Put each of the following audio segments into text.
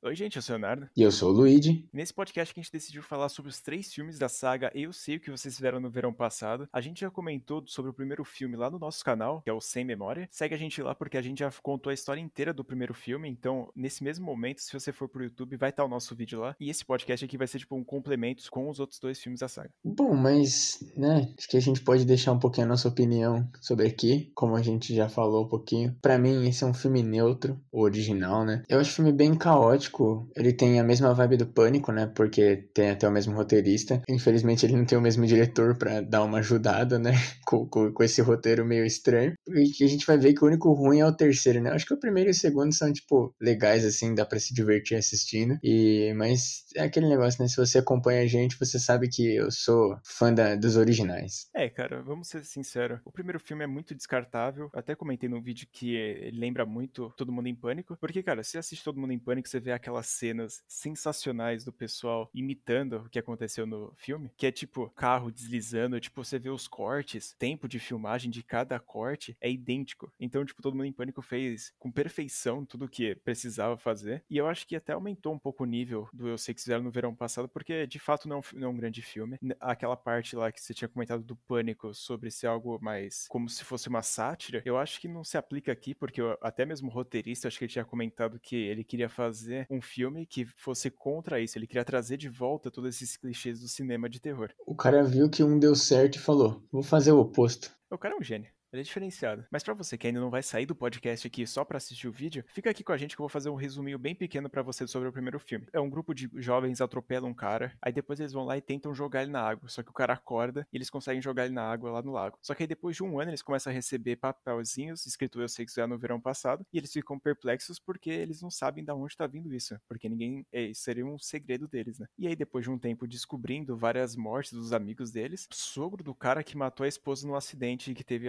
Oi, gente, eu sou o Leonardo. E eu sou o Luigi. Nesse podcast que a gente decidiu falar sobre os três filmes da saga Eu Sei O Que Vocês Fizeram no Verão Passado. A gente já comentou sobre o primeiro filme lá no nosso canal, que é o Sem Memória. Segue a gente lá porque a gente já contou a história inteira do primeiro filme. Então, nesse mesmo momento, se você for pro YouTube, vai estar o nosso vídeo lá. E esse podcast aqui vai ser tipo um complemento com os outros dois filmes da saga. Bom, mas, né, acho que a gente pode deixar um pouquinho a nossa opinião sobre aqui, como a gente já falou um pouquinho. Para mim, esse é um filme neutro, o original, né? Eu acho o filme bem caótico. Ele tem a mesma vibe do Pânico, né? Porque tem até o mesmo roteirista. Infelizmente ele não tem o mesmo diretor para dar uma ajudada, né? Com, com, com, esse roteiro meio estranho. E a gente vai ver que o único ruim é o terceiro, né? Acho que o primeiro e o segundo são, tipo, legais, assim, dá para se divertir assistindo. E, mas é aquele negócio, né? Se você acompanha a gente, você sabe que eu sou fã da, dos originais. É, cara, vamos ser sinceros. O primeiro filme é muito descartável. até comentei no vídeo que ele lembra muito Todo Mundo em Pânico. Porque, cara, se assiste Todo Mundo em Pânico, você vê aquelas cenas sensacionais do pessoal imitando o que aconteceu no filme, que é tipo carro deslizando, tipo você vê os cortes, tempo de filmagem de cada corte é idêntico. Então, tipo, todo mundo em pânico fez com perfeição tudo o que precisava fazer. E eu acho que até aumentou um pouco o nível do Eu Sei Que Fizeram no verão passado, porque de fato não, não é um grande filme. Aquela parte lá que você tinha comentado do pânico sobre ser algo mais como se fosse uma sátira, eu acho que não se aplica aqui, porque eu, até mesmo o roteirista, acho que ele tinha comentado que ele queria fazer um filme que fosse contra isso. Ele queria trazer de volta todos esses clichês do cinema de terror. O cara viu que um deu certo e falou: vou fazer o oposto. O cara é um gênio. Ele é diferenciado. Mas para você que ainda não vai sair do podcast aqui só para assistir o vídeo, fica aqui com a gente que eu vou fazer um resuminho bem pequeno para você sobre o primeiro filme. É um grupo de jovens atropela um cara, aí depois eles vão lá e tentam jogar ele na água, só que o cara acorda e eles conseguem jogar ele na água lá no lago. Só que aí depois de um ano eles começam a receber papelzinhos escrito eu sei que isso é no verão passado, e eles ficam perplexos porque eles não sabem de onde tá vindo isso, porque ninguém, é, seria um segredo deles, né? E aí depois de um tempo descobrindo várias mortes dos amigos deles, sogro do cara que matou a esposa no acidente que teve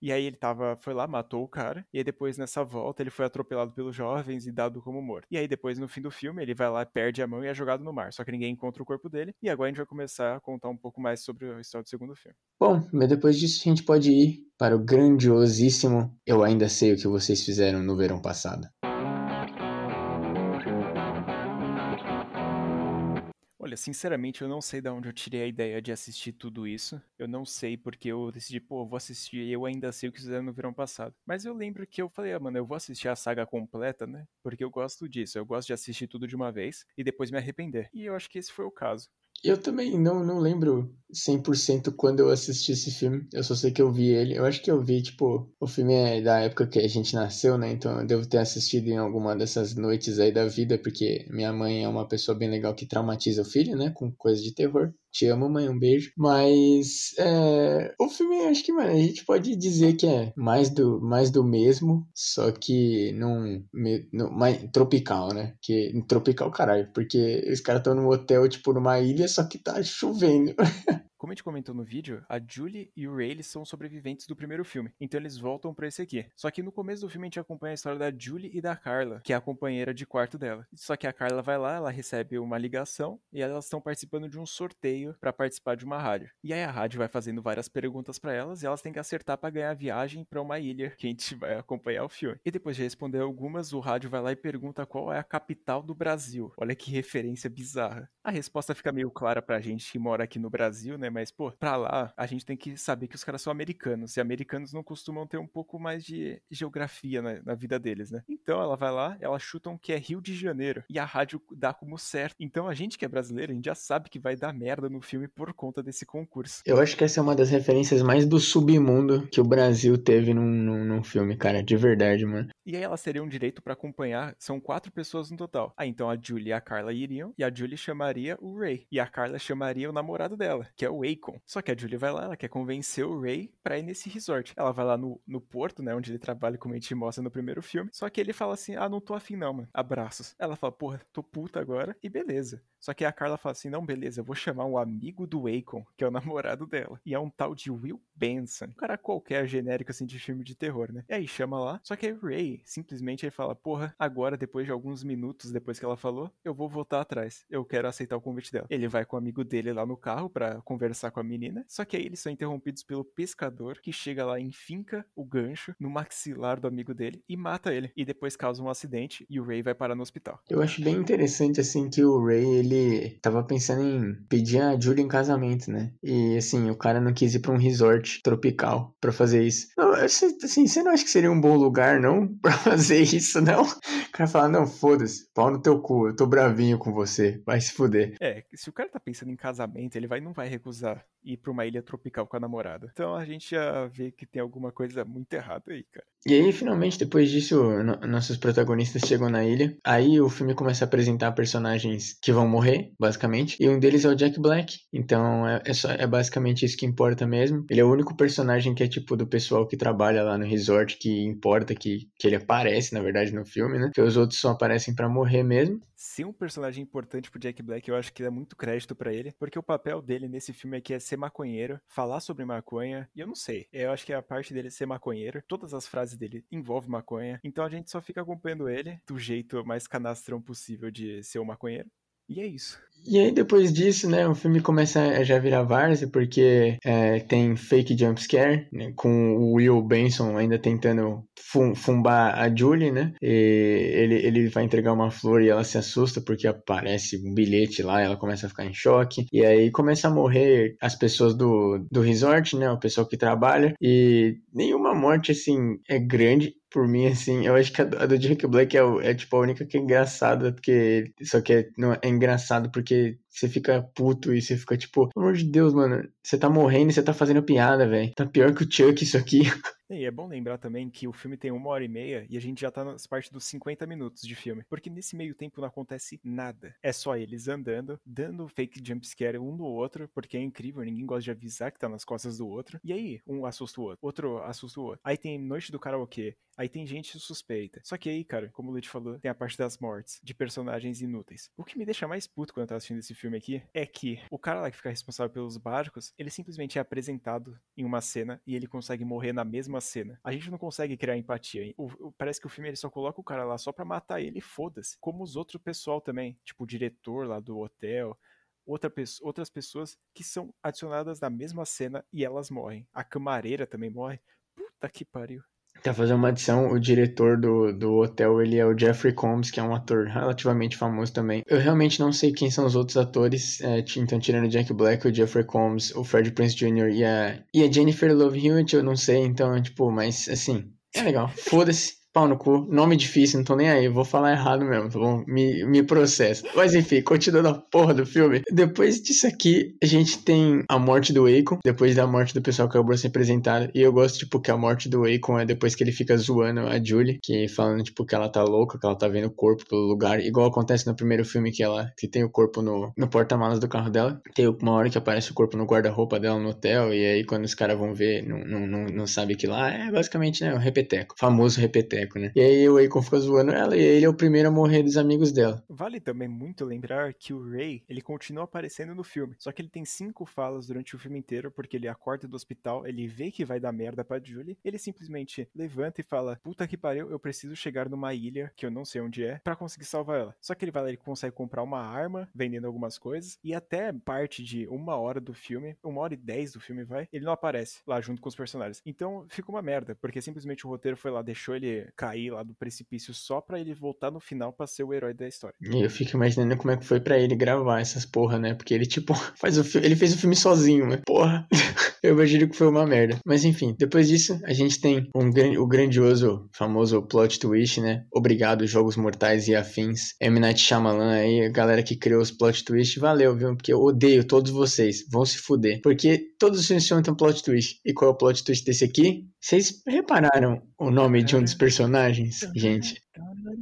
E aí ele tava, foi lá, matou o cara, e aí depois nessa volta ele foi atropelado pelos jovens e dado como morto. E aí depois no fim do filme ele vai lá, perde a mão e é jogado no mar, só que ninguém encontra o corpo dele. E agora a gente vai começar a contar um pouco mais sobre a história do segundo filme. Bom, mas depois disso a gente pode ir para o grandiosíssimo Eu Ainda Sei O Que Vocês Fizeram no Verão Passado. Olha, sinceramente, eu não sei de onde eu tirei a ideia de assistir tudo isso. Eu não sei porque eu decidi, pô, eu vou assistir e eu ainda sei o que fizeram no verão passado. Mas eu lembro que eu falei, ah, mano, eu vou assistir a saga completa, né? Porque eu gosto disso. Eu gosto de assistir tudo de uma vez e depois me arrepender. E eu acho que esse foi o caso. Eu também não, não lembro 100% quando eu assisti esse filme. Eu só sei que eu vi ele. Eu acho que eu vi, tipo, o filme é da época que a gente nasceu, né? Então eu devo ter assistido em alguma dessas noites aí da vida, porque minha mãe é uma pessoa bem legal que traumatiza o filho, né? Com coisa de terror. Te amo, mãe, um beijo. Mas é, o filme, acho que, mano, a gente pode dizer que é mais do, mais do mesmo, só que num, num mais tropical, né? Que tropical, caralho, porque os caras estão num hotel, tipo, numa ilha, só que tá chovendo. Como a gente comentou no vídeo, a Julie e o Ray são sobreviventes do primeiro filme, então eles voltam para esse aqui. Só que no começo do filme a gente acompanha a história da Julie e da Carla, que é a companheira de quarto dela. Só que a Carla vai lá, ela recebe uma ligação e elas estão participando de um sorteio para participar de uma rádio. E aí a rádio vai fazendo várias perguntas para elas e elas têm que acertar para ganhar a viagem para uma ilha que a gente vai acompanhar o filme. E depois de responder algumas, o rádio vai lá e pergunta qual é a capital do Brasil. Olha que referência bizarra. A resposta fica meio clara pra gente que mora aqui no Brasil, né? Mas, pô, pra lá, a gente tem que saber que os caras são americanos. E americanos não costumam ter um pouco mais de geografia na, na vida deles, né? Então ela vai lá, ela chutam que é Rio de Janeiro. E a rádio dá como certo. Então a gente que é brasileiro, a gente já sabe que vai dar merda no filme por conta desse concurso. Eu acho que essa é uma das referências mais do submundo que o Brasil teve num, num, num filme, cara. De verdade, mano. E aí elas teriam direito para acompanhar, são quatro pessoas no total. Ah, então a Julie e a Carla iriam, e a Julie chamaria o Ray. E a Carla chamaria o namorado dela, que é o Só que a Julie vai lá, ela quer convencer o Ray pra ir nesse resort. Ela vai lá no, no porto, né, onde ele trabalha, como a gente mostra no primeiro filme. Só que ele fala assim, ah, não tô afim não, mano. Abraços. Ela fala, porra, tô puta agora. E beleza. Só que a Carla fala assim: não, beleza, eu vou chamar um amigo do Akon, que é o namorado dela. E é um tal de Will Benson. Um cara qualquer genérico assim de filme de terror, né? E aí chama lá. Só que aí Ray simplesmente ele fala: porra, agora, depois de alguns minutos depois que ela falou, eu vou voltar atrás. Eu quero aceitar o convite dela. Ele vai com o amigo dele lá no carro para conversar conversar com a menina. Só que aí eles são interrompidos pelo pescador, que chega lá e finca o gancho no maxilar do amigo dele e mata ele. E depois causa um acidente e o Ray vai parar no hospital. Eu acho bem interessante, assim, que o Ray, ele tava pensando em pedir a Julie em casamento, né? E, assim, o cara não quis ir pra um resort tropical pra fazer isso. Não, assim, você não acha que seria um bom lugar, não? Pra fazer isso, não? O cara fala, não, foda-se, pau no teu cu, eu tô bravinho com você, vai se fuder. É, se o cara tá pensando em casamento, ele vai não vai recusar ir pra uma ilha tropical com a namorada. Então a gente já vê que tem alguma coisa muito errada aí, cara. E aí, finalmente, depois disso, no nossos protagonistas chegam na ilha. Aí o filme começa a apresentar personagens que vão morrer, basicamente. E um deles é o Jack Black. Então é, é, só, é basicamente isso que importa mesmo. Ele é o único personagem que é tipo do pessoal que trabalha lá no resort que importa que, que ele aparece, na verdade, no filme, né? Porque os outros só aparecem para morrer mesmo. Ser um personagem importante pro Jack Black, eu acho que dá muito crédito para ele, porque o papel dele nesse filme aqui é ser maconheiro, falar sobre maconha, e eu não sei, eu acho que a parte dele é ser maconheiro, todas as frases dele envolvem maconha, então a gente só fica acompanhando ele do jeito mais canastrão possível de ser um maconheiro. E é isso. E aí, depois disso, né, o filme começa a já virar várzea, porque é, tem fake jumpscare, né, com o Will Benson ainda tentando fum, fumbar a Julie, né, e ele, ele vai entregar uma flor e ela se assusta porque aparece um bilhete lá, ela começa a ficar em choque, e aí começa a morrer as pessoas do, do resort, né, o pessoal que trabalha, e nenhuma morte, assim, é grande, por mim, assim, eu acho que a do Jack Black é, é, tipo a única que é engraçada, porque. Só que é, não, é engraçado porque qui você fica puto e você fica tipo, pelo amor de Deus, mano, você tá morrendo e você tá fazendo piada, velho. Tá pior que o Chuck isso aqui. E é bom lembrar também que o filme tem uma hora e meia e a gente já tá nas partes dos 50 minutos de filme. Porque nesse meio tempo não acontece nada. É só eles andando, dando fake jumpscare um no outro, porque é incrível, ninguém gosta de avisar que tá nas costas do outro. E aí, um assusta o outro, outro assusta o outro. Aí tem Noite do Karaokê, aí tem gente suspeita. Só que aí, cara, como o Luiz falou, tem a parte das mortes, de personagens inúteis. O que me deixa mais puto quando eu tô assistindo esse filme aqui é que o cara lá que fica responsável pelos barcos, ele simplesmente é apresentado em uma cena e ele consegue morrer na mesma cena. A gente não consegue criar empatia. O, o, parece que o filme ele só coloca o cara lá só pra matar ele e foda-se. Como os outros pessoal também. Tipo o diretor lá do hotel. Outra, outras pessoas que são adicionadas na mesma cena e elas morrem. A camareira também morre. Puta que pariu. Tá fazendo uma adição, o diretor do, do hotel, ele é o Jeffrey Combs, que é um ator relativamente famoso também. Eu realmente não sei quem são os outros atores, é, então tirando Jack Black, o Jeffrey Combs, o Fred Prince Jr. e a, e a Jennifer Love Hewitt, eu não sei, então, tipo, mas assim, é legal. Foda-se pau no cu, nome difícil, não tô nem aí, vou falar errado mesmo, tá bom? Me, me processa. Mas enfim, continuando a porra do filme. Depois disso aqui, a gente tem a morte do Akon, depois da morte do pessoal que acabou se apresentado. E eu gosto, tipo, que a morte do Akon é depois que ele fica zoando a Julie, que falando, tipo, que ela tá louca, que ela tá vendo o corpo pelo lugar, igual acontece no primeiro filme que ela que tem o corpo no, no porta-malas do carro dela. Tem uma hora que aparece o corpo no guarda-roupa dela no hotel, e aí quando os caras vão ver, não, não, não, não sabe que lá é basicamente, né, o repeteco, famoso repeteco né? E aí o Akon fica zoando ela e ele é o primeiro a morrer dos amigos dela. Vale também muito lembrar que o Ray, ele continua aparecendo no filme, só que ele tem cinco falas durante o filme inteiro, porque ele acorda do hospital, ele vê que vai dar merda pra Julie, ele simplesmente levanta e fala, puta que pariu, eu preciso chegar numa ilha, que eu não sei onde é, para conseguir salvar ela. Só que ele vai lá, ele consegue comprar uma arma, vendendo algumas coisas, e até parte de uma hora do filme, uma hora e dez do filme vai, ele não aparece lá junto com os personagens. Então fica uma merda, porque simplesmente o roteiro foi lá, deixou ele cair lá do precipício só para ele voltar no final para ser o herói da história. E eu fico imaginando como é que foi para ele gravar essas porra, né? Porque ele, tipo, faz o ele fez o filme sozinho, né? Porra. eu imagino que foi uma merda. Mas enfim, depois disso, a gente tem um, o grandioso, famoso plot twist, né? Obrigado, Jogos Mortais e Afins. M. Night Shyamalan aí, a galera que criou os plot twist, valeu, viu? Porque eu odeio todos vocês. Vão se fuder. Porque todos os filmes têm um plot twist. E qual é o plot twist desse aqui? Vocês repararam o nome de um dos personagens, gente?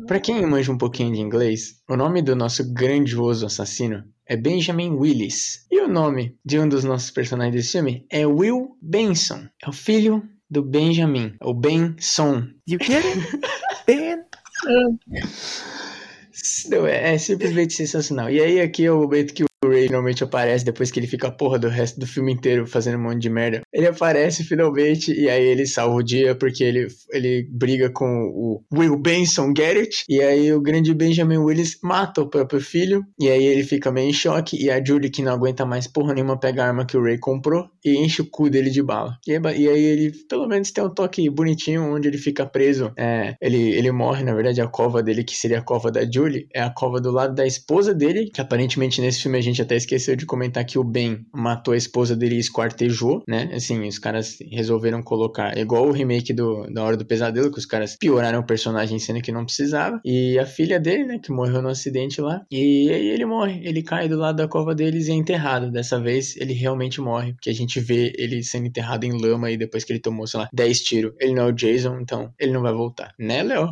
Para quem manja um pouquinho de inglês, o nome do nosso grandioso assassino é Benjamin Willis. E o nome de um dos nossos personagens desse filme é Will Benson. É o filho do Benjamin, o Benson. You get it? Ben. Não, é, é, simplesmente sensacional. E aí aqui é o momento que o Ray finalmente aparece depois que ele fica a porra do resto do filme inteiro fazendo um monte de merda. Ele aparece finalmente e aí ele salva o dia porque ele, ele briga com o Will Benson Garrett e aí o grande Benjamin Willis mata o próprio filho e aí ele fica meio em choque e a Julie que não aguenta mais porra nenhuma pega a arma que o Ray comprou e enche o cu dele de bala. E, e aí ele pelo menos tem um toque bonitinho onde ele fica preso. É, ele, ele morre, na verdade, a cova dele, que seria a cova da Julie, é a cova do lado da esposa dele, que aparentemente nesse filme a gente até esqueceu de comentar que o Ben matou a esposa dele e esquartejou, né? Assim, os caras resolveram colocar, igual o remake do, da Hora do Pesadelo, que os caras pioraram o personagem sendo que não precisava. E a filha dele, né, que morreu no acidente lá. E aí ele morre, ele cai do lado da cova deles e é enterrado. Dessa vez ele realmente morre, porque a gente vê ele sendo enterrado em lama e depois que ele tomou, sei lá, 10 tiros. Ele não é o Jason, então ele não vai voltar. Né, Léo?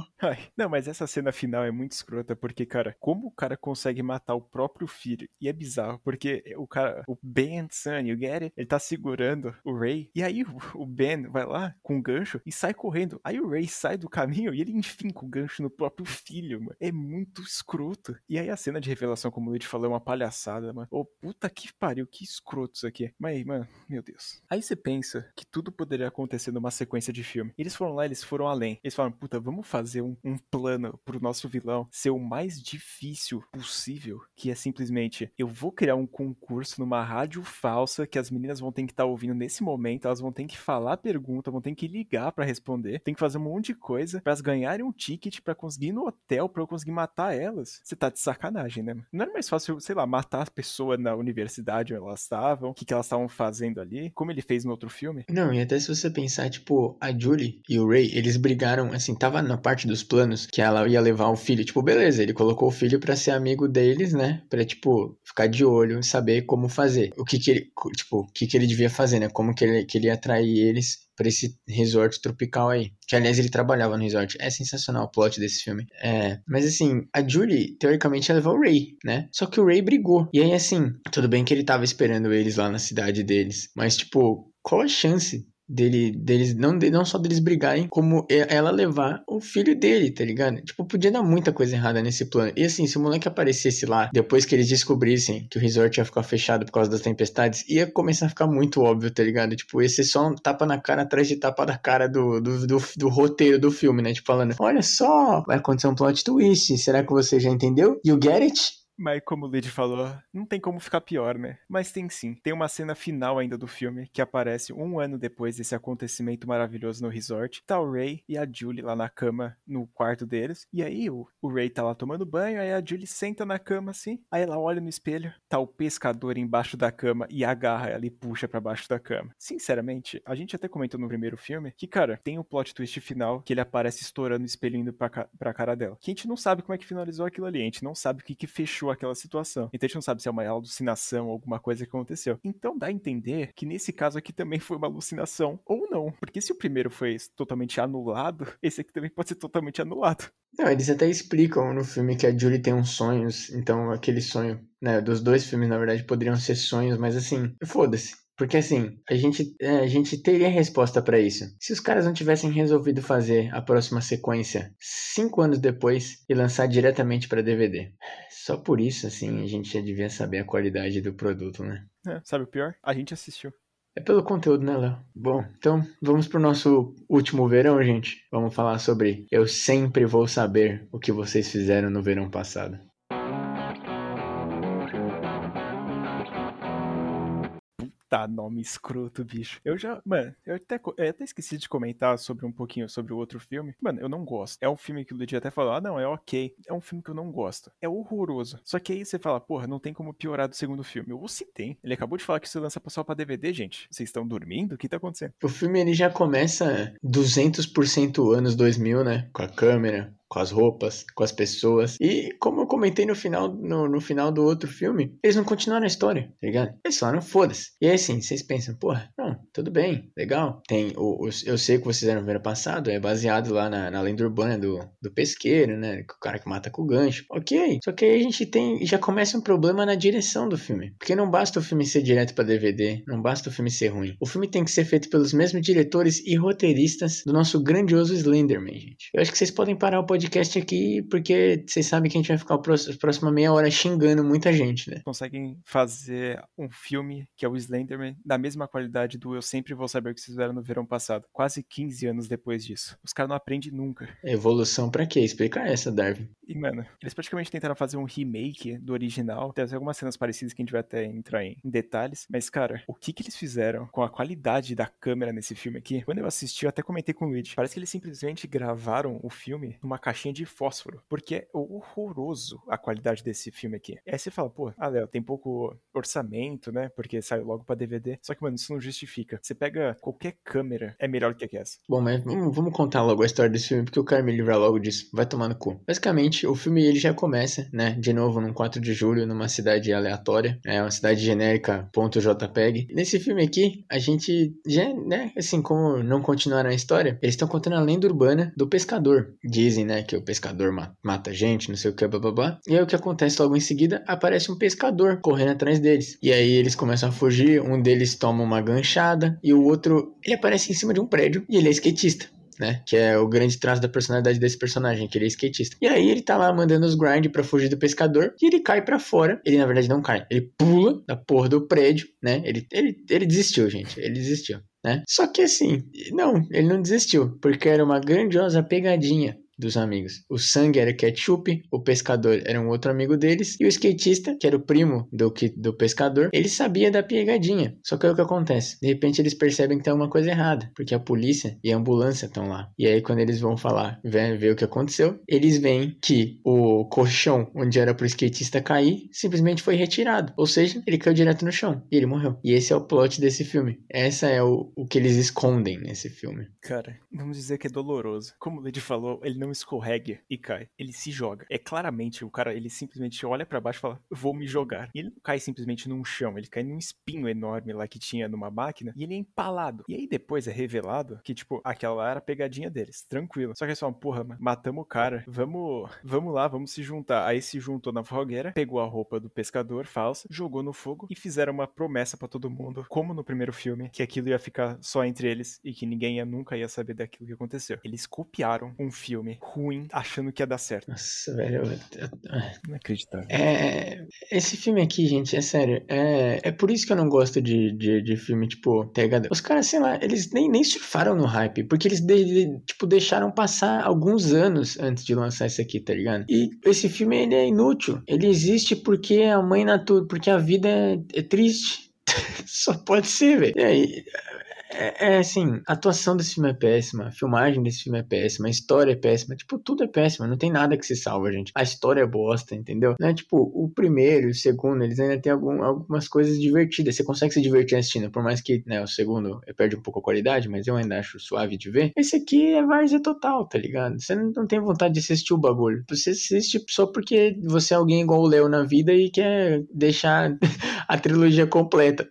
Não, mas essa cena final é muito escrota, porque, cara, como o cara consegue matar o próprio filho? E é bizarro, porque o cara, o Ben Son, o Gary, ele tá segurando o Ray, e aí o Ben vai lá com o gancho e sai correndo. Aí o Ray sai do caminho e ele enfinca o gancho no próprio filho, mano. É muito escroto. E aí a cena de revelação, como o Luigi falou, é uma palhaçada, mano. Ô, puta que pariu, que escroto isso aqui. Mas, mano, meu Deus. Aí você pensa que tudo poderia acontecer numa sequência de filme. Eles foram lá, eles foram além. Eles falaram, puta, vamos fazer um, um plano pro nosso vilão ser o mais difícil possível, que é simplesmente, eu vou criar um concurso numa rádio falsa que as meninas vão ter que estar tá ouvindo nesse momento, elas vão ter que falar a pergunta, vão ter que ligar para responder, tem que fazer um monte de coisa para ganharem um ticket para conseguir ir no hotel para eu conseguir matar elas. Você tá de sacanagem, né? Não era mais fácil, sei lá, matar as pessoas na universidade onde elas estavam, o que, que elas estavam fazendo ali, como ele fez no outro filme? Não, e até se você pensar, tipo, a Julie e o Ray, eles brigaram, assim, tava na parte dos planos que ela ia levar o filho. Tipo, beleza, ele colocou o filho para ser amigo deles, né? Pra, tipo, ficar de olho e saber como fazer. O que que ele, tipo, o que que ele devia fazer, né? Como que ele, que ele ia atrair eles para esse resort tropical aí. Que, aliás, ele trabalhava no resort. É sensacional o plot desse filme. É, mas, assim, a Julie, teoricamente, ia levar o Ray, né? Só que o Ray brigou. E aí, assim, tudo bem que ele tava esperando eles lá na cidade deles. Mas, tipo, qual a chance dele, deles, não, não só deles brigarem, como ela levar o filho dele, tá ligado? Tipo, podia dar muita coisa errada nesse plano. E assim, se o moleque aparecesse lá, depois que eles descobrissem que o resort ia ficar fechado por causa das tempestades, ia começar a ficar muito óbvio, tá ligado? Tipo, ser só um tapa na cara atrás de tapa da cara do, do, do, do roteiro do filme, né? Tipo, falando, olha só, vai acontecer um plot twist, será que você já entendeu? You get it? Mas como o Lid falou, não tem como ficar pior, né? Mas tem sim. Tem uma cena final ainda do filme que aparece um ano depois desse acontecimento maravilhoso no resort. Tá o Ray e a Julie lá na cama no quarto deles. E aí o, o Ray tá lá tomando banho, aí a Julie senta na cama assim. Aí ela olha no espelho, tá o pescador embaixo da cama e agarra ela e puxa para baixo da cama. Sinceramente, a gente até comentou no primeiro filme que, cara, tem o plot twist final que ele aparece estourando o espelho indo pra, pra cara dela. Que a gente não sabe como é que finalizou aquilo ali, a gente não sabe o que que fechou aquela situação. Então a gente não sabe se é uma alucinação ou alguma coisa que aconteceu. Então dá a entender que nesse caso aqui também foi uma alucinação ou não. Porque se o primeiro foi totalmente anulado, esse aqui também pode ser totalmente anulado. Não, eles até explicam no filme que a Julie tem uns sonhos, então aquele sonho, né, dos dois filmes na verdade poderiam ser sonhos, mas assim, foda-se. Porque assim, a gente, é, a gente teria resposta para isso. Se os caras não tivessem resolvido fazer a próxima sequência cinco anos depois e lançar diretamente para DVD. Só por isso, assim, a gente já devia saber a qualidade do produto, né? É, sabe o pior? A gente assistiu. É pelo conteúdo, né, Léo? Bom, então vamos pro nosso último verão, gente. Vamos falar sobre Eu sempre vou saber o que vocês fizeram no verão passado. Tá, nome escroto, bicho. Eu já. Mano, eu até, eu até esqueci de comentar sobre um pouquinho sobre o outro filme. Mano, eu não gosto. É um filme que o Luigi até falou: ah, não, é ok. É um filme que eu não gosto. É horroroso. Só que aí você fala, porra, não tem como piorar do segundo filme. Ou se tem. Ele acabou de falar que isso lança só pra DVD, gente. Vocês estão dormindo? O que tá acontecendo? O filme ele já começa 200% anos 2000, né? Com a câmera, com as roupas, com as pessoas. E como eu comentei no final, no, no final do outro filme, eles não continuaram a história, tá ligado? Eles falaram, foda-se. E aí assim, vocês pensam, porra, não, tudo bem, legal. Tem o, o eu sei que vocês no ano passado, é baseado lá na, na lenda urbana do, do pesqueiro, né? O cara que mata com o gancho. Ok. Só que aí a gente tem. Já começa um problema na direção do filme. Porque não basta o filme ser direto para DVD, não basta o filme ser ruim. O filme tem que ser feito pelos mesmos diretores e roteiristas do nosso grandioso Slenderman, gente. Eu acho que vocês podem parar o podcast podcast aqui porque vocês sabem que a gente vai ficar a próxima meia hora xingando muita gente, né? Conseguem fazer um filme que é o Slenderman da mesma qualidade do Eu Sempre Vou Saber o que vocês fizeram no verão passado. Quase 15 anos depois disso. Os caras não aprendem nunca. Evolução para quê? Explica essa, Darwin. E, mano, eles praticamente tentaram fazer um remake do original. Tem algumas cenas parecidas que a gente vai até entrar em, detalhes. Mas, cara, o que que eles fizeram com a qualidade da câmera nesse filme aqui? Quando eu assisti, eu até comentei com o Luigi. Parece que eles simplesmente gravaram o filme numa caixinha de fósforo. Porque é horroroso a qualidade desse filme aqui. Aí você fala, pô, ah, Léo, tem pouco orçamento, né? Porque saiu logo pra DVD. Só que, mano, isso não justifica. Você pega qualquer câmera, é melhor que essa. Bom, mas vamos contar logo a história desse filme, porque eu quero me livrar logo disso. Vai tomar no cu. Basicamente, o filme ele já começa, né? De novo, num 4 de julho, numa cidade aleatória. É uma cidade genérica, ponto .jpeg. Nesse filme aqui, a gente já, né? Assim, como não continuaram a história, eles estão contando a lenda urbana do pescador. Dizem, né? Que o pescador mata gente, não sei o que, blá blá blá. E aí o que acontece logo em seguida? Aparece um pescador correndo atrás deles. E aí eles começam a fugir, um deles toma uma ganchada e o outro, ele aparece em cima de um prédio e ele é skatista né? Que é o grande traço da personalidade desse personagem, que ele é skatista. E aí ele tá lá mandando os grind para fugir do pescador e ele cai para fora. Ele na verdade não cai, ele pula da porra do prédio, né? Ele, ele, ele desistiu, gente. Ele desistiu. Né? Só que assim, não, ele não desistiu, porque era uma grandiosa pegadinha dos amigos. O sangue era ketchup, o pescador era um outro amigo deles, e o skatista, que era o primo do, do pescador, ele sabia da pegadinha. Só que aí o que acontece? De repente eles percebem que tem alguma coisa errada, porque a polícia e a ambulância estão lá. E aí quando eles vão falar, ver, ver o que aconteceu, eles veem que o colchão onde era pro skatista cair, simplesmente foi retirado. Ou seja, ele caiu direto no chão e ele morreu. E esse é o plot desse filme. Essa é o, o que eles escondem nesse filme. Cara, vamos dizer que é doloroso. Como o Lady falou, ele não escorrega e cai. Ele se joga. É claramente o cara, ele simplesmente olha para baixo e fala: Vou me jogar. E ele não cai simplesmente num chão, ele cai num espinho enorme lá que tinha numa máquina e ele é empalado. E aí depois é revelado que, tipo, aquela lá era a pegadinha deles, tranquilo. Só que eles falam: Porra, matamos o cara, vamos, vamos lá, vamos se juntar. Aí se juntou na fogueira, pegou a roupa do pescador falsa, jogou no fogo e fizeram uma promessa para todo mundo, como no primeiro filme, que aquilo ia ficar só entre eles e que ninguém ia, nunca ia saber daquilo que aconteceu. Eles copiaram um filme ruim achando que ia dar certo. Nossa, velho. Eu, acredito. É, esse filme aqui, gente, é sério. É, é por isso que eu não gosto de, de, de filme, tipo, THD. Os caras, sei lá, eles nem, nem surfaram no hype, porque eles, de, de, tipo, deixaram passar alguns anos antes de lançar esse aqui, tá ligado? E esse filme, ele é inútil. Ele existe porque a mãe natura, porque a vida é, é triste. Só pode ser, velho. E aí, é, é, assim, a atuação desse filme é péssima, a filmagem desse filme é péssima, a história é péssima, tipo, tudo é péssimo, não tem nada que se salva, gente. A história é bosta, entendeu? Não é tipo, o primeiro e o segundo, eles ainda tem algum, algumas coisas divertidas, você consegue se divertir assistindo, por mais que, né, o segundo perde um pouco a qualidade, mas eu ainda acho suave de ver. Esse aqui é várzea total, tá ligado? Você não tem vontade de assistir o bagulho. Você assiste só porque você é alguém igual o Léo na vida e quer deixar a trilogia completa.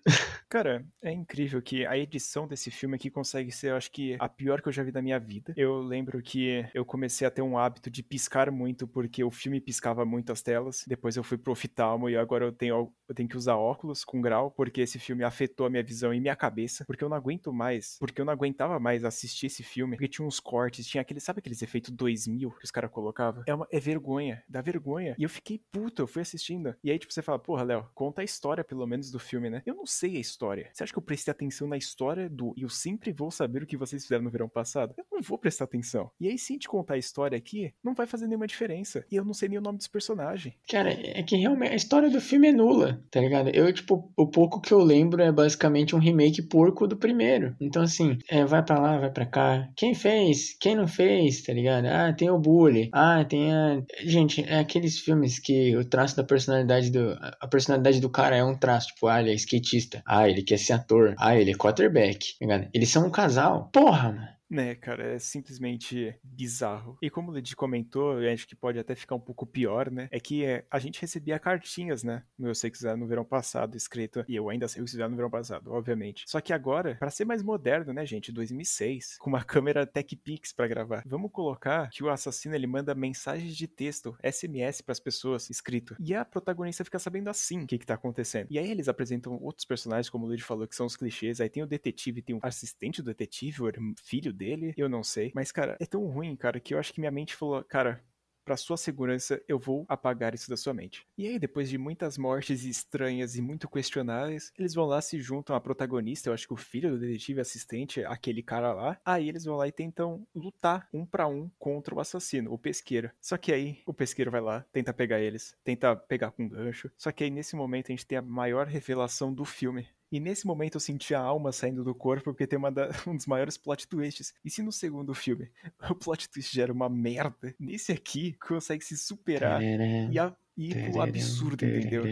Cara, é incrível que a edição desse filme aqui consegue ser, eu acho que, a pior que eu já vi da minha vida. Eu lembro que eu comecei a ter um hábito de piscar muito, porque o filme piscava muito as telas. Depois eu fui pro oftalmo e agora eu tenho, eu tenho que usar óculos com grau, porque esse filme afetou a minha visão e minha cabeça. Porque eu não aguento mais, porque eu não aguentava mais assistir esse filme, porque tinha uns cortes, tinha aquele, sabe aqueles efeitos 2000 que os caras colocavam? É, é vergonha, dá vergonha. E eu fiquei puto, eu fui assistindo. E aí, tipo, você fala, porra, Léo, conta a história pelo menos do filme, né? Eu não sei a história. Você acha que eu prestei atenção na história do Eu sempre vou saber o que vocês fizeram no verão passado? Eu não vou prestar atenção. E aí, se te contar a história aqui, não vai fazer nenhuma diferença. E eu não sei nem o nome dos personagens. Cara, é que realmente a história do filme é nula, tá ligado? Eu, tipo, o pouco que eu lembro é basicamente um remake porco do primeiro. Então, assim, é, vai para lá, vai para cá. Quem fez? Quem não fez, tá ligado? Ah, tem o bully. Ah, tem a. Gente, é aqueles filmes que o traço da personalidade do. A personalidade do cara é um traço, tipo, ah, ele é skatista. Ah, ele quer ser ator. Ah, ele é quarterback. Tá Eles são um casal. Porra, mano. Né, cara, é simplesmente bizarro. E como o Lid comentou, eu acho que pode até ficar um pouco pior, né? É que é, a gente recebia cartinhas, né? No Eu Sei Que no verão passado, escrito. E eu ainda sei o que no verão passado, obviamente. Só que agora, para ser mais moderno, né, gente? 2006, com uma câmera TechPix para gravar. Vamos colocar que o assassino ele manda mensagens de texto, SMS para as pessoas, escrito. E a protagonista fica sabendo assim o que, que tá acontecendo. E aí eles apresentam outros personagens, como o Lid falou, que são os clichês. Aí tem o detetive, tem o assistente do detetive, o filho dele dele, eu não sei. Mas, cara, é tão ruim, cara, que eu acho que minha mente falou, cara, para sua segurança, eu vou apagar isso da sua mente. E aí, depois de muitas mortes estranhas e muito questionáveis, eles vão lá se juntam à protagonista, eu acho que o filho do detetive assistente, aquele cara lá. Aí eles vão lá e tentam lutar um para um contra o assassino, o pesqueiro. Só que aí o pesqueiro vai lá, tenta pegar eles, tenta pegar com um gancho. Só que aí nesse momento a gente tem a maior revelação do filme, e nesse momento eu senti a alma saindo do corpo, porque tem da, um dos maiores plot twists. E se no segundo filme o plot twist já era uma merda, nesse aqui consegue se superar e, a, e pro absurdo, entendeu?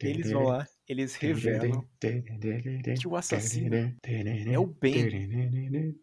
Eles vão lá, eles revelam que o assassino é o Ben.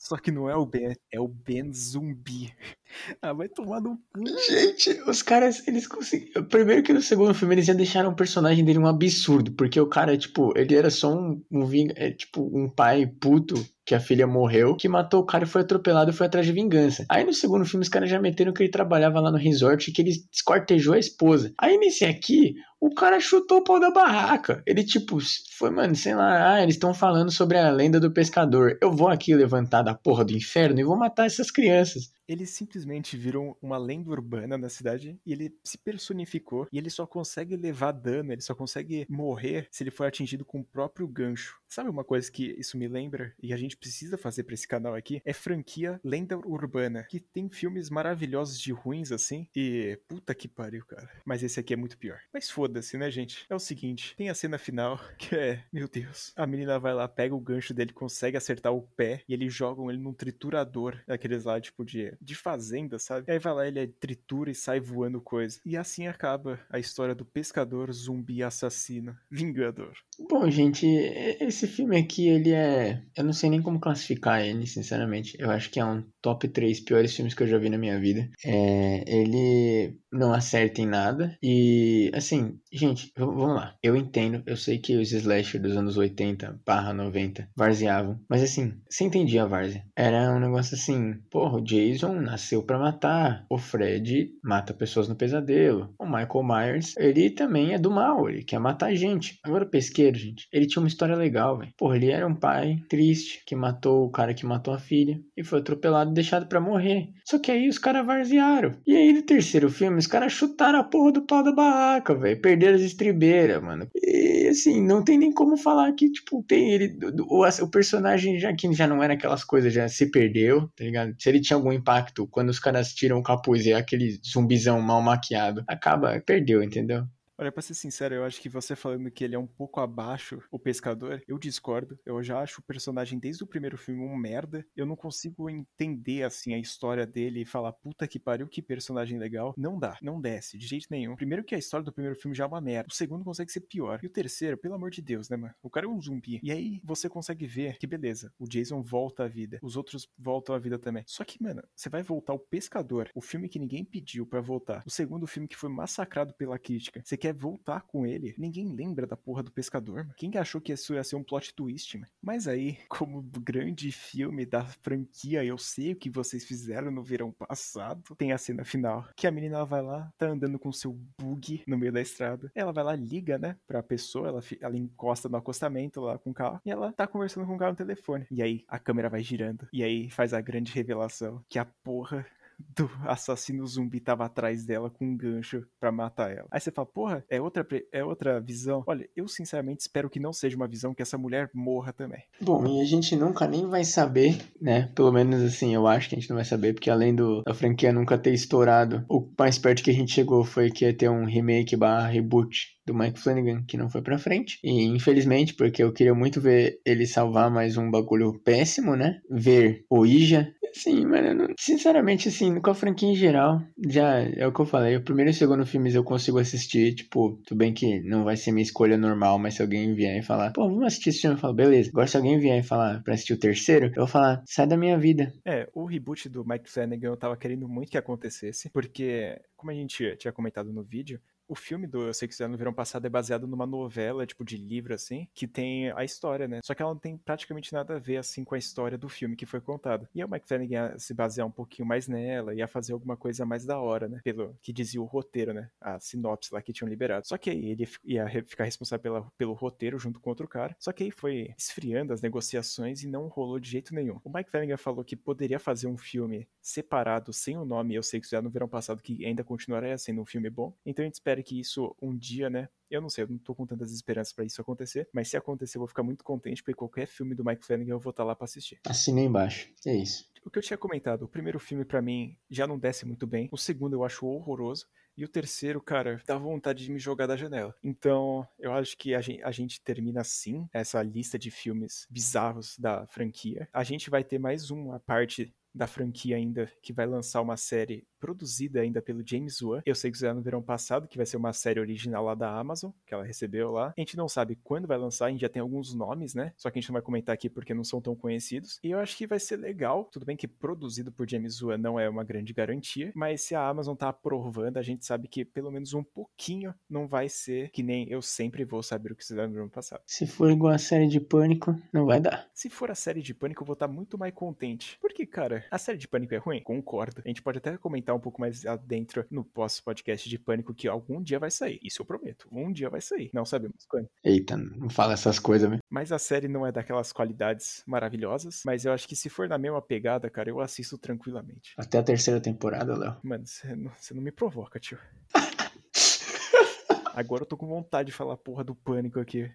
Só que não é o Ben, é o Ben zumbi. Ah, vai tomar no cu. Gente, os caras, eles conseguiram. Primeiro que no segundo filme eles já deixaram o personagem dele um absurdo, porque o cara, tipo, ele era só um, um é, tipo, um pai puto que a filha morreu, que matou o cara e foi atropelado e foi atrás de vingança. Aí no segundo filme os caras já meteram que ele trabalhava lá no resort e que ele esquartejou a esposa. Aí nesse aqui, o cara chutou o pau da barraca. Ele, tipo, foi, mano, sei lá, ah, eles estão falando sobre a lenda do pescador. Eu vou aqui levantar da porra do inferno e vou matar essas crianças ele simplesmente virou uma lenda urbana na cidade e ele se personificou e ele só consegue levar dano, ele só consegue morrer se ele for atingido com o próprio gancho. Sabe uma coisa que isso me lembra e a gente precisa fazer para esse canal aqui? É franquia Lenda Urbana, que tem filmes maravilhosos de ruins assim e puta que pariu, cara. Mas esse aqui é muito pior. Mas foda-se, né, gente? É o seguinte, tem a cena final que é, meu Deus, a menina vai lá, pega o gancho dele, consegue acertar o pé e eles jogam ele num triturador, aqueles lá tipo de de fazenda, sabe? E aí vai lá, ele é tritura e sai voando coisa. E assim acaba a história do pescador zumbi assassino, vingador. Bom, gente, esse filme aqui, ele é. Eu não sei nem como classificar ele, sinceramente. Eu acho que é um top 3 piores filmes que eu já vi na minha vida. É... Ele não acerta em nada. E, assim, gente, vamos lá. Eu entendo, eu sei que os slasher dos anos 80 barra 90 varzeavam. Mas, assim, você entendia a várzea. Era um negócio assim, porra, o Jason nasceu para matar. O Fred mata pessoas no pesadelo. O Michael Myers, ele também é do mal, ele quer matar gente. Agora o pesqueiro, gente, ele tinha uma história legal, velho. Porra, ele era um pai triste que matou o cara que matou a filha e foi atropelado e deixado para morrer. Só que aí os caras varzearam. E aí no terceiro filme, os caras chutaram a porra do pau da barraca, velho. Perderam as estribeiras, mano. E assim, não tem nem como falar que, tipo, tem ele. O, o personagem já que já não era aquelas coisas, já se perdeu, tá ligado? Se ele tinha algum impacto quando os caras tiram o capuz e é aquele zumbizão mal maquiado. Acaba, perdeu, entendeu? Olha, pra ser sincero, eu acho que você falando que ele é um pouco abaixo, o pescador, eu discordo. Eu já acho o personagem desde o primeiro filme um merda. Eu não consigo entender, assim, a história dele e falar, puta que pariu, que personagem legal. Não dá, não desce, de jeito nenhum. Primeiro que a história do primeiro filme já é uma merda. O segundo consegue ser pior. E o terceiro, pelo amor de Deus, né, mano? O cara é um zumbi. E aí você consegue ver que, beleza, o Jason volta à vida. Os outros voltam à vida também. Só que, mano, você vai voltar o pescador, o filme que ninguém pediu para voltar. O segundo filme que foi massacrado pela crítica. Você quer voltar com ele. Ninguém lembra da porra do pescador, mano. Quem achou que isso ia ser um plot twist, mano? Mas aí, como grande filme da franquia, eu sei o que vocês fizeram no verão passado. Tem a cena final, que a menina vai lá, tá andando com seu bug no meio da estrada. Ela vai lá, liga, né, pra pessoa, ela, ela encosta no acostamento lá com o carro, e ela tá conversando com o cara no telefone. E aí, a câmera vai girando. E aí, faz a grande revelação que a porra do assassino zumbi tava atrás dela com um gancho para matar ela. Aí você fala, porra, é outra, é outra visão. Olha, eu sinceramente espero que não seja uma visão que essa mulher morra também. Bom, e a gente nunca nem vai saber, né? Pelo menos assim, eu acho que a gente não vai saber, porque além do, da franquia nunca ter estourado, o mais perto que a gente chegou foi que ia ter um remake barra reboot do Mike Flanagan, que não foi pra frente. E infelizmente, porque eu queria muito ver ele salvar mais um bagulho péssimo, né? Ver o Ija. Sim, mano, sinceramente, assim, com a franquia em geral, já é o que eu falei. O primeiro e o segundo filmes eu consigo assistir, tipo, tudo bem que não vai ser minha escolha normal, mas se alguém vier e falar, pô, vamos assistir esse filme, eu falo, beleza. Agora, se alguém vier e falar pra assistir o terceiro, eu vou falar, sai da minha vida. É, o reboot do Mike Flanagan eu tava querendo muito que acontecesse, porque como a gente tinha comentado no vídeo, o filme do Eu Sei Que Você no Verão Passado é baseado numa novela, tipo, de livro, assim, que tem a história, né? Só que ela não tem praticamente nada a ver, assim, com a história do filme que foi contado. E o Mike Flanagan ia se basear um pouquinho mais nela, ia fazer alguma coisa mais da hora, né? Pelo que dizia o roteiro, né? A sinopse lá que tinham liberado. Só que aí ele ia ficar responsável pela, pelo roteiro junto com outro cara. Só que aí foi esfriando as negociações e não rolou de jeito nenhum. O Mike Flanagan falou que poderia fazer um filme separado, sem o nome Eu Sei Que Você no Verão Passado, que ainda continuaria sendo um filme bom. Então a gente espera que isso um dia, né? Eu não sei, eu não tô com tantas esperanças para isso acontecer, mas se acontecer eu vou ficar muito contente, porque qualquer filme do Mike Flanagan eu vou estar tá lá pra assistir. Assinei embaixo, é isso. O que eu tinha comentado, o primeiro filme para mim já não desce muito bem, o segundo eu acho horroroso, e o terceiro, cara, dá vontade de me jogar da janela. Então, eu acho que a gente, a gente, termina assim essa lista de filmes bizarros da franquia. A gente vai ter mais uma parte da franquia ainda que vai lançar uma série produzida ainda pelo James Wan. Eu sei que isso é no verão passado, que vai ser uma série original lá da Amazon, que ela recebeu lá. A gente não sabe quando vai lançar, a gente já tem alguns nomes, né? Só que a gente não vai comentar aqui porque não são tão conhecidos. E eu acho que vai ser legal. Tudo bem que produzido por James Wan não é uma grande garantia, mas se a Amazon tá aprovando, a gente sabe que pelo menos um pouquinho não vai ser que nem eu sempre vou saber o que dá no verão passado. Se for igual a série de Pânico, não vai dar. Se for a série de Pânico, eu vou estar muito mais contente. Porque, cara, a série de Pânico é ruim? Concordo. A gente pode até comentar comentar um pouco mais adentro no pós-podcast de Pânico que algum dia vai sair. Isso eu prometo. Um dia vai sair. Não sabemos quando. Eita, não fala essas coisas, né? Mas a série não é daquelas qualidades maravilhosas. Mas eu acho que se for na mesma pegada, cara, eu assisto tranquilamente. Até a terceira temporada, Léo. Mano, você não, não me provoca, tio. Agora eu tô com vontade de falar porra do pânico aqui.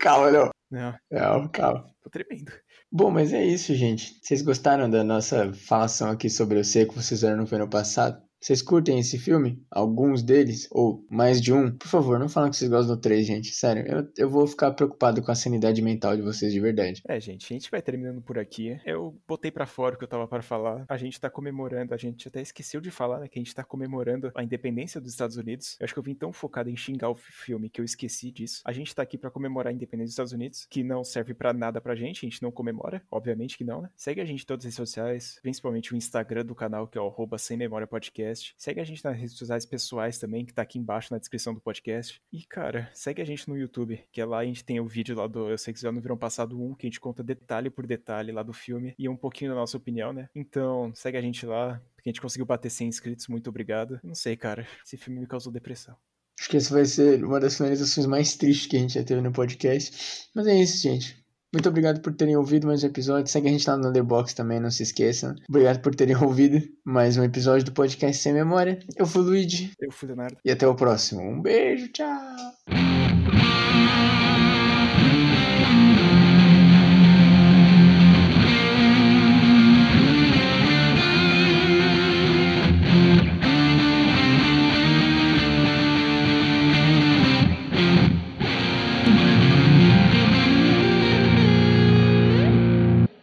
Calma, Léo. Não. Não, calma. Tô tremendo. Bom, mas é isso, gente. Vocês gostaram da nossa falação aqui sobre o seco que vocês fizeram no ano passado? Vocês curtem esse filme? Alguns deles? Ou mais de um? Por favor, não falem que vocês gostam do 3, gente. Sério, eu, eu vou ficar preocupado com a sanidade mental de vocês de verdade. É, gente, a gente vai terminando por aqui. Eu botei para fora o que eu tava para falar. A gente tá comemorando, a gente até esqueceu de falar, né? Que a gente tá comemorando a independência dos Estados Unidos. Eu acho que eu vim tão focado em xingar o filme que eu esqueci disso. A gente tá aqui para comemorar a independência dos Estados Unidos, que não serve para nada pra gente, a gente não comemora, obviamente que não, né? Segue a gente em todas as redes sociais, principalmente o Instagram do canal, que é o sem memória podcast. Segue a gente nas redes sociais pessoais também, que tá aqui embaixo na descrição do podcast. E, cara, segue a gente no YouTube, que é lá a gente tem o vídeo lá do Eu Sei Que Já no Verão Passado 1, que a gente conta detalhe por detalhe lá do filme e um pouquinho da nossa opinião, né? Então, segue a gente lá, porque a gente conseguiu bater 100 inscritos, muito obrigado. Não sei, cara, esse filme me causou depressão. Acho que essa vai ser uma das finalizações mais tristes que a gente já teve no podcast. Mas é isso, gente. Muito obrigado por terem ouvido mais um episódio. Segue a gente lá no The Box também, não se esqueçam. Obrigado por terem ouvido mais um episódio do podcast Sem Memória. Eu fui o Luigi. Eu fui o Leonardo. E até o próximo. Um beijo, tchau.